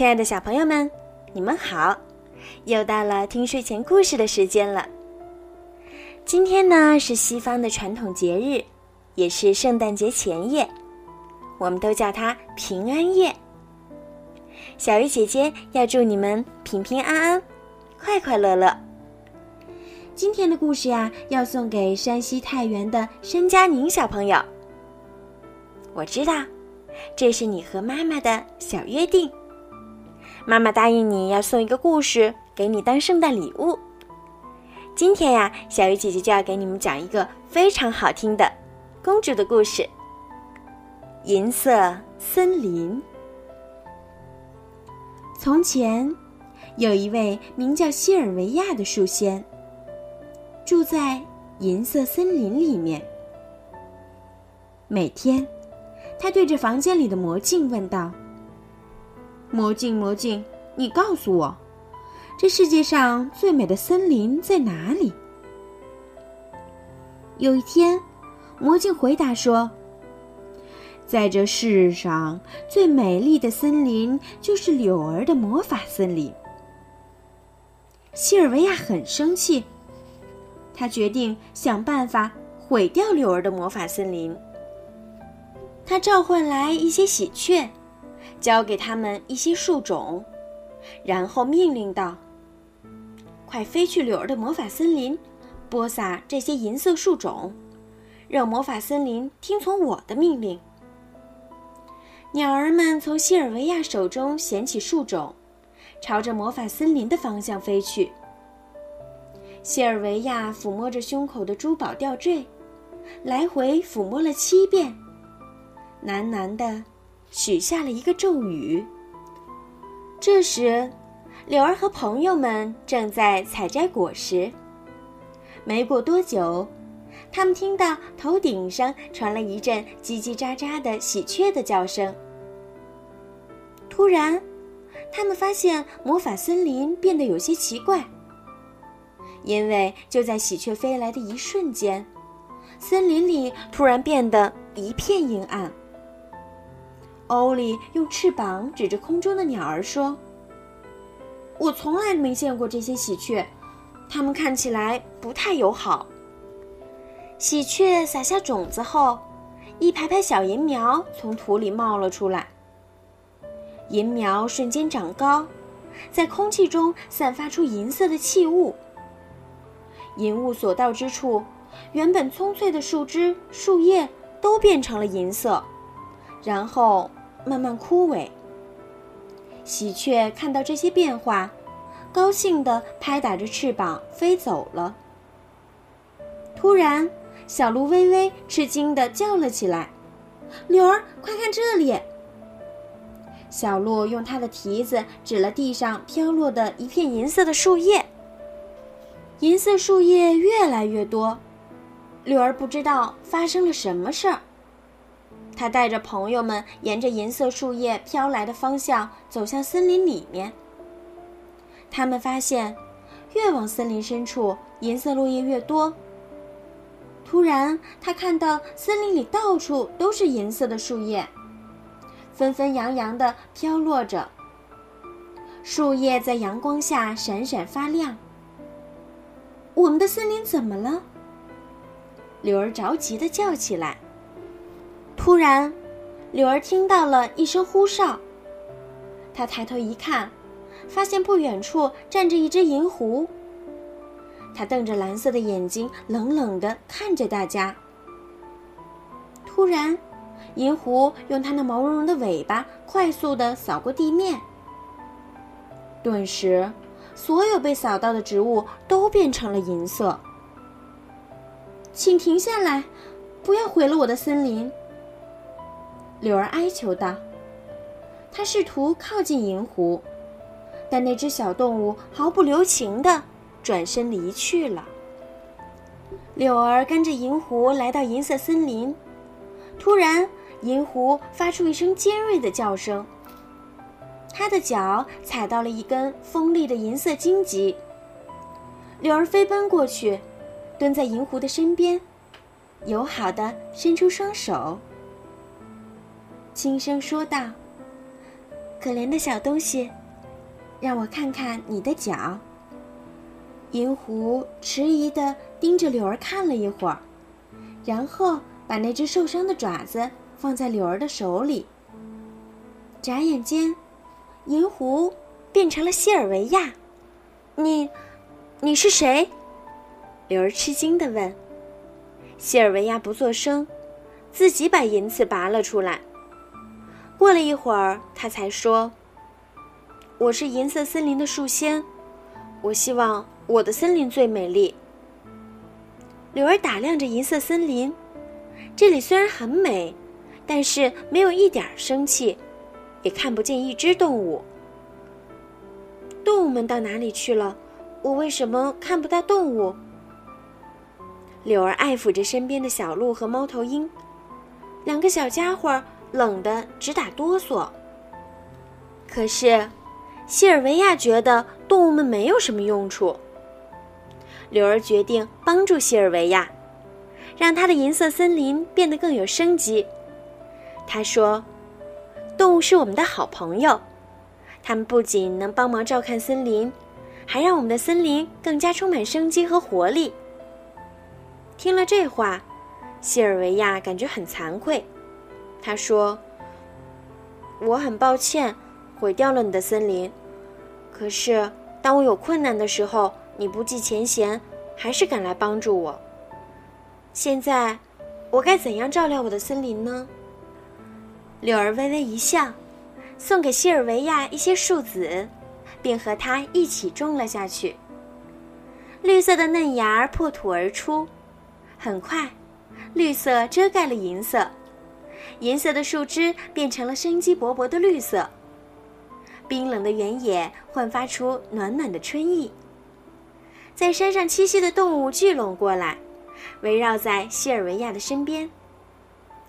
亲爱的小朋友们，你们好！又到了听睡前故事的时间了。今天呢是西方的传统节日，也是圣诞节前夜，我们都叫它平安夜。小鱼姐姐要祝你们平平安安，快快乐乐。今天的故事呀，要送给山西太原的申佳宁小朋友。我知道，这是你和妈妈的小约定。妈妈答应你要送一个故事给你当圣诞礼物。今天呀，小鱼姐姐就要给你们讲一个非常好听的公主的故事——银色森林。从前，有一位名叫西尔维亚的树仙，住在银色森林里面。每天，他对着房间里的魔镜问道。魔镜，魔镜，你告诉我，这世界上最美的森林在哪里？有一天，魔镜回答说：“在这世上最美丽的森林就是柳儿的魔法森林。”西尔维亚很生气，他决定想办法毁掉柳儿的魔法森林。他召唤来一些喜鹊。交给他们一些树种，然后命令道：“快飞去柳儿的魔法森林，播撒这些银色树种，让魔法森林听从我的命令。”鸟儿们从西尔维亚手中捡起树种，朝着魔法森林的方向飞去。西尔维亚抚摸着胸口的珠宝吊坠，来回抚摸了七遍，喃喃的。许下了一个咒语。这时，柳儿和朋友们正在采摘果实。没过多久，他们听到头顶上传来一阵叽叽喳喳的喜鹊的叫声。突然，他们发现魔法森林变得有些奇怪，因为就在喜鹊飞来的一瞬间，森林里突然变得一片阴暗。欧里用翅膀指着空中的鸟儿说：“我从来没见过这些喜鹊，它们看起来不太友好。”喜鹊撒下种子后，一排排小银苗从土里冒了出来。银苗瞬间长高，在空气中散发出银色的气雾。银雾所到之处，原本葱翠的树枝、树叶都变成了银色，然后。慢慢枯萎。喜鹊看到这些变化，高兴地拍打着翅膀飞走了。突然，小鹿微微吃惊地叫了起来：“柳儿，快看这里！”小鹿用它的蹄子指了地上飘落的一片银色的树叶。银色树叶越来越多，柳儿不知道发生了什么事儿。他带着朋友们沿着银色树叶飘来的方向走向森林里面。他们发现，越往森林深处，银色落叶越多。突然，他看到森林里到处都是银色的树叶，纷纷扬扬地飘落着。树叶在阳光下闪闪发亮。我们的森林怎么了？柳儿着急地叫起来。突然，柳儿听到了一声呼哨。他抬头一看，发现不远处站着一只银狐。它瞪着蓝色的眼睛，冷冷地看着大家。突然，银狐用它那毛茸茸的尾巴快速地扫过地面。顿时，所有被扫到的植物都变成了银色。请停下来，不要毁了我的森林。柳儿哀求道：“他试图靠近银狐，但那只小动物毫不留情地转身离去了。”柳儿跟着银狐来到银色森林，突然，银狐发出一声尖锐的叫声。它的脚踩到了一根锋利的银色荆棘。柳儿飞奔过去，蹲在银狐的身边，友好地伸出双手。轻声说道：“可怜的小东西，让我看看你的脚。银狐迟疑地盯着柳儿看了一会儿，然后把那只受伤的爪子放在柳儿的手里。眨眼间，银狐变成了西尔维亚。你，你是谁？柳儿吃惊地问。西尔维亚不作声，自己把银刺拔了出来。过了一会儿，他才说：“我是银色森林的树仙，我希望。”我的森林最美丽。柳儿打量着银色森林，这里虽然很美，但是没有一点生气，也看不见一只动物。动物们到哪里去了？我为什么看不到动物？柳儿爱抚着身边的小鹿和猫头鹰，两个小家伙冷得直打哆嗦。可是，西尔维亚觉得动物们没有什么用处。柳儿决定帮助西尔维亚，让他的银色森林变得更有生机。他说：“动物是我们的好朋友，他们不仅能帮忙照看森林，还让我们的森林更加充满生机和活力。”听了这话，西尔维亚感觉很惭愧。他说：“我很抱歉，毁掉了你的森林。可是当我有困难的时候，”你不计前嫌，还是赶来帮助我。现在，我该怎样照料我的森林呢？柳儿微微一笑，送给西尔维亚一些树籽，并和他一起种了下去。绿色的嫩芽破土而出，很快，绿色遮盖了银色，银色的树枝变成了生机勃勃的绿色。冰冷的原野焕发出暖暖的春意。在山上栖息的动物聚拢过来，围绕在西尔维亚的身边。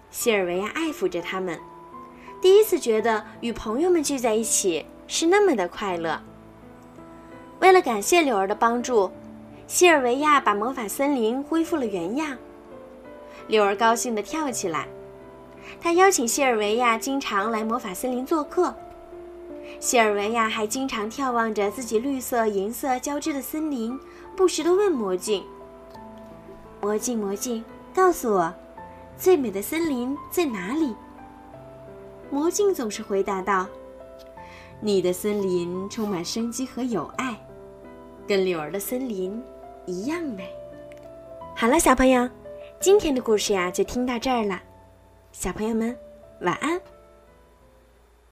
西尔维亚爱抚着它们，第一次觉得与朋友们聚在一起是那么的快乐。为了感谢柳儿的帮助，西尔维亚把魔法森林恢复了原样。柳儿高兴地跳起来，他邀请谢尔维亚经常来魔法森林做客。谢尔维亚还经常眺望着自己绿色、银色交织的森林。不时地问魔镜：“魔镜，魔镜，告诉我，最美的森林在哪里？”魔镜总是回答道：“你的森林充满生机和友爱，跟柳儿的森林一样美。”好了，小朋友，今天的故事呀就听到这儿了。小朋友们，晚安。